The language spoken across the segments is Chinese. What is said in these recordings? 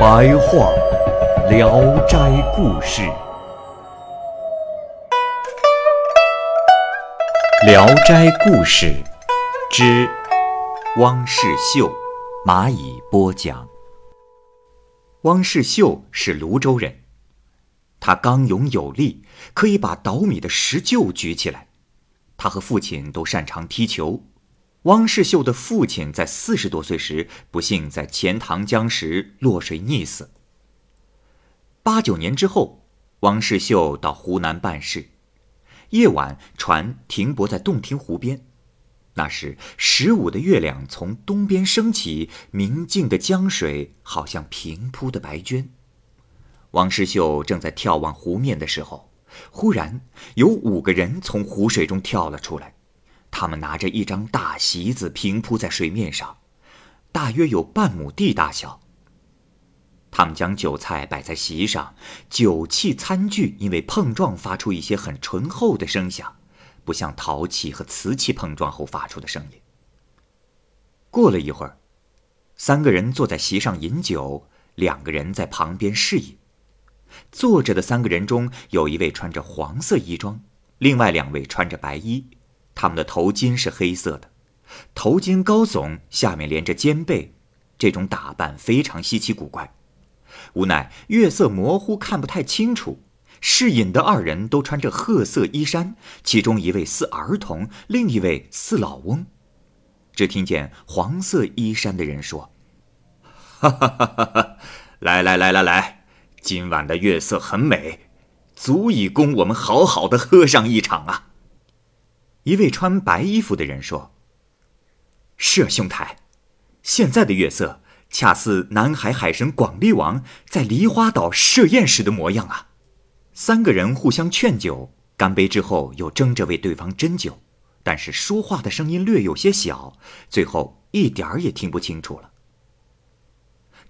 白话《聊斋故事》，《聊斋故事》之汪世秀，蚂蚁播讲。汪世秀是泸州人，他刚勇有力，可以把倒米的石臼举起来。他和父亲都擅长踢球。汪世秀的父亲在四十多岁时不幸在钱塘江时落水溺死。八九年之后，汪世秀到湖南办事，夜晚船停泊在洞庭湖边。那时十五的月亮从东边升起，明净的江水好像平铺的白绢。汪世秀正在眺望湖面的时候，忽然有五个人从湖水中跳了出来。他们拿着一张大席子平铺在水面上，大约有半亩地大小。他们将酒菜摆在席上，酒器餐具因为碰撞发出一些很醇厚的声响，不像陶器和瓷器碰撞后发出的声音。过了一会儿，三个人坐在席上饮酒，两个人在旁边侍饮。坐着的三个人中有一位穿着黄色衣装，另外两位穿着白衣。他们的头巾是黑色的，头巾高耸，下面连着肩背，这种打扮非常稀奇古怪。无奈月色模糊，看不太清楚。侍饮的二人都穿着褐色衣衫，其中一位似儿童，另一位似老翁。只听见黄色衣衫的人说：“ 哈哈哈哈哈！来来来来来，今晚的月色很美，足以供我们好好的喝上一场啊。”一位穿白衣服的人说：“是啊，兄台，现在的月色恰似南海海神广利王在梨花岛设宴时的模样啊！”三个人互相劝酒，干杯之后又争着为对方斟酒，但是说话的声音略有些小，最后一点儿也听不清楚了。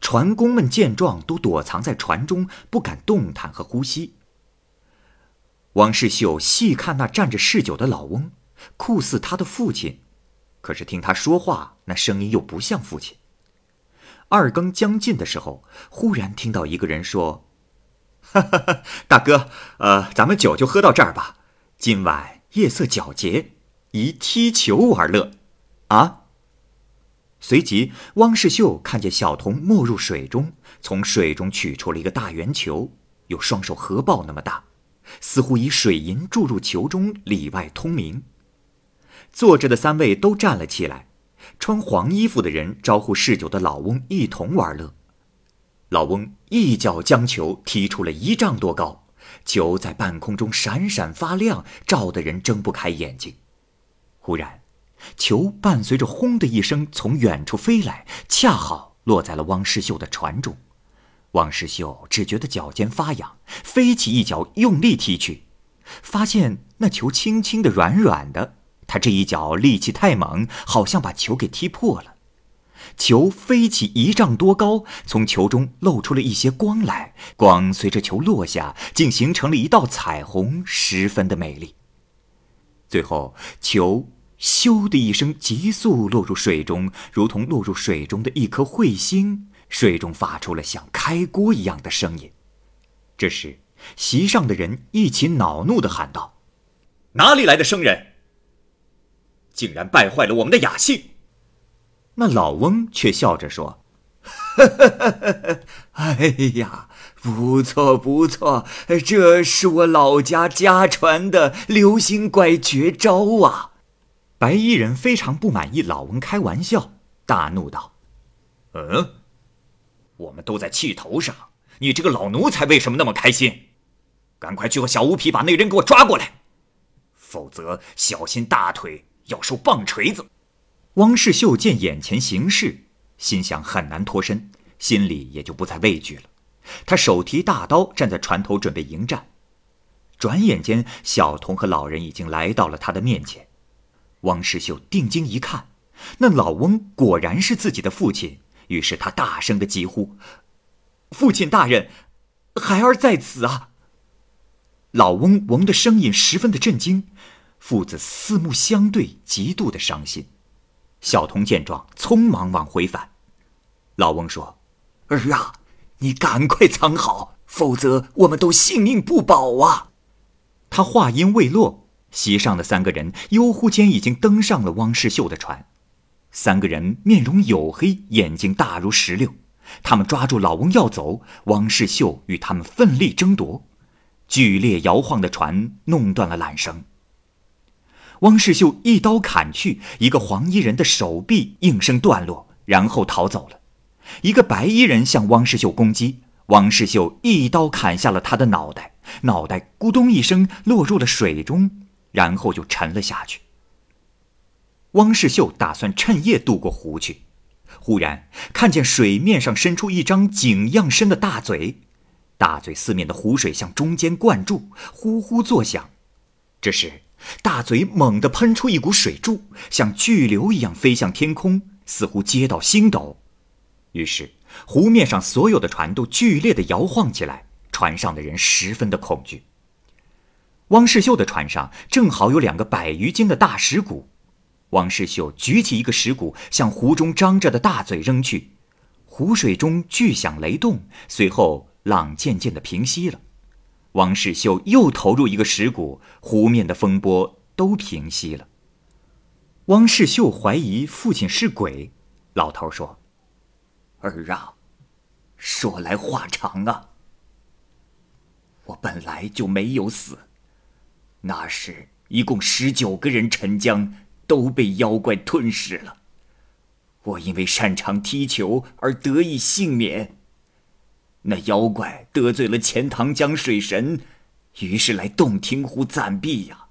船工们见状，都躲藏在船中，不敢动弹和呼吸。王世秀细看那站着嗜酒的老翁。酷似他的父亲，可是听他说话，那声音又不像父亲。二更将近的时候，忽然听到一个人说：“哈哈哈，大哥，呃，咱们酒就喝到这儿吧。今晚夜色皎洁，宜踢球玩乐，啊。”随即，汪世秀看见小童没入水中，从水中取出了一个大圆球，有双手合抱那么大，似乎以水银注入球中，里外通明。坐着的三位都站了起来，穿黄衣服的人招呼嗜酒的老翁一同玩乐。老翁一脚将球踢出了一丈多高，球在半空中闪闪发亮，照得人睁不开眼睛。忽然，球伴随着“轰”的一声从远处飞来，恰好落在了汪世秀的船中。汪世秀只觉得脚尖发痒，飞起一脚用力踢去，发现那球轻轻的、软软的。他这一脚力气太猛，好像把球给踢破了。球飞起一丈多高，从球中露出了一些光来。光随着球落下，竟形成了一道彩虹，十分的美丽。最后，球咻的一声急速落入水中，如同落入水中的一颗彗星，水中发出了像开锅一样的声音。这时，席上的人一起恼怒地喊道：“哪里来的生人？”竟然败坏了我们的雅兴。那老翁却笑着说：“ 哎呀，不错不错，这是我老家家传的流星怪绝招啊！”白衣人非常不满意老翁开玩笑，大怒道：“嗯，我们都在气头上，你这个老奴才为什么那么开心？赶快去和小乌皮把那人给我抓过来，否则小心大腿。”要受棒锤子！汪世秀见眼前形势，心想很难脱身，心里也就不再畏惧了。他手提大刀，站在船头准备迎战。转眼间，小童和老人已经来到了他的面前。汪世秀定睛一看，那老翁果然是自己的父亲，于是他大声的疾呼：“父亲大人，孩儿在此啊！”老翁闻的声音十分的震惊，父子四目相对，极度的伤心。小童见状，匆忙往回返。老翁说：“儿啊，你赶快藏好，否则我们都性命不保啊！”他话音未落，席上的三个人悠忽间已经登上了汪世秀的船。三个人面容黝黑，眼睛大如石榴。他们抓住老翁要走，汪世秀与他们奋力争夺。剧烈摇晃的船弄断了缆绳。汪世秀一刀砍去，一个黄衣人的手臂应声断落，然后逃走了。一个白衣人向汪世秀攻击。汪世秀一刀砍下了他的脑袋，脑袋咕咚一声落入了水中，然后就沉了下去。汪世秀打算趁夜渡过湖去，忽然看见水面上伸出一张井样深的大嘴，大嘴四面的湖水向中间灌注，呼呼作响。这时，大嘴猛地喷出一股水柱，像巨流一样飞向天空，似乎接到星斗。于是。湖面上所有的船都剧烈的摇晃起来，船上的人十分的恐惧。汪世秀的船上正好有两个百余斤的大石鼓，汪世秀举起一个石鼓，向湖中张着的大嘴扔去，湖水中巨响雷动，随后浪渐渐的平息了。汪世秀又投入一个石鼓，湖面的风波都平息了。汪世秀怀疑父亲是鬼，老头说。儿啊，说来话长啊。我本来就没有死，那时一共十九个人沉江，都被妖怪吞噬了。我因为擅长踢球而得以幸免。那妖怪得罪了钱塘江水神，于是来洞庭湖暂避呀。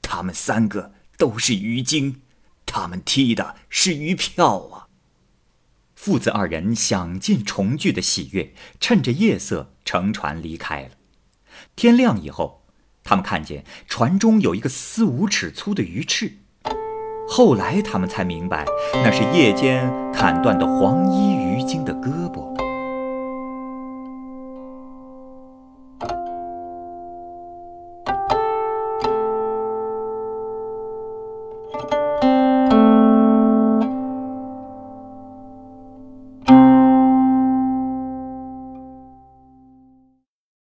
他们三个都是鱼精，他们踢的是鱼票啊。父子二人享尽重聚的喜悦，趁着夜色乘船离开了。天亮以后，他们看见船中有一个四五尺粗的鱼翅。后来他们才明白，那是夜间砍断的黄衣鱼精的胳膊。